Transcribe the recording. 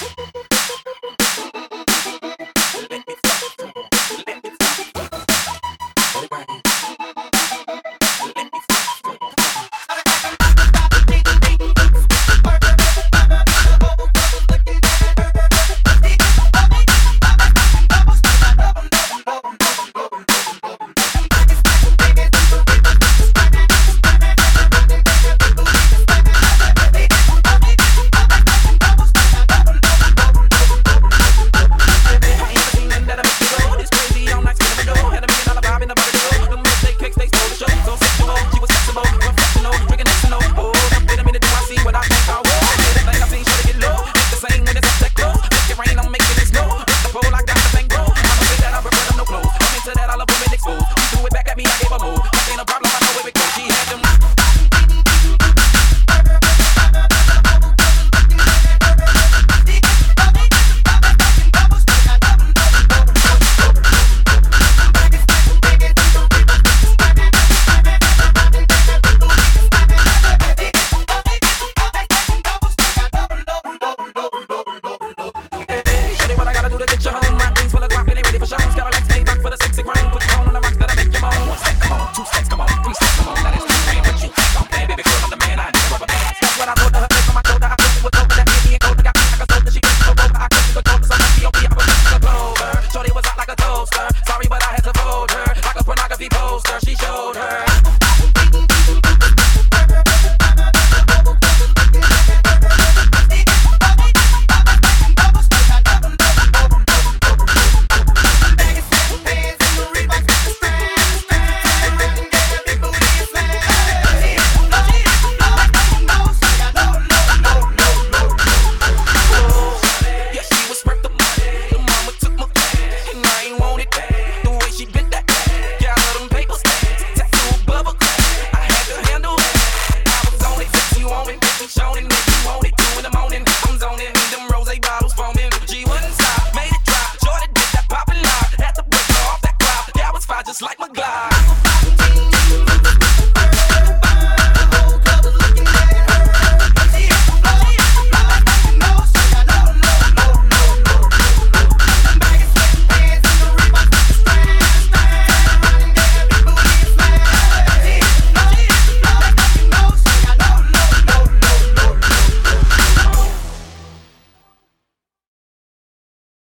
Ha ha ha! showing, keep you want it. Two in the morning, I'm zoning. Them rose bottles foaming. G1 stop, made it drop. Jordan did that popping lock. Had to break off that clock. That was fire just like my Glock.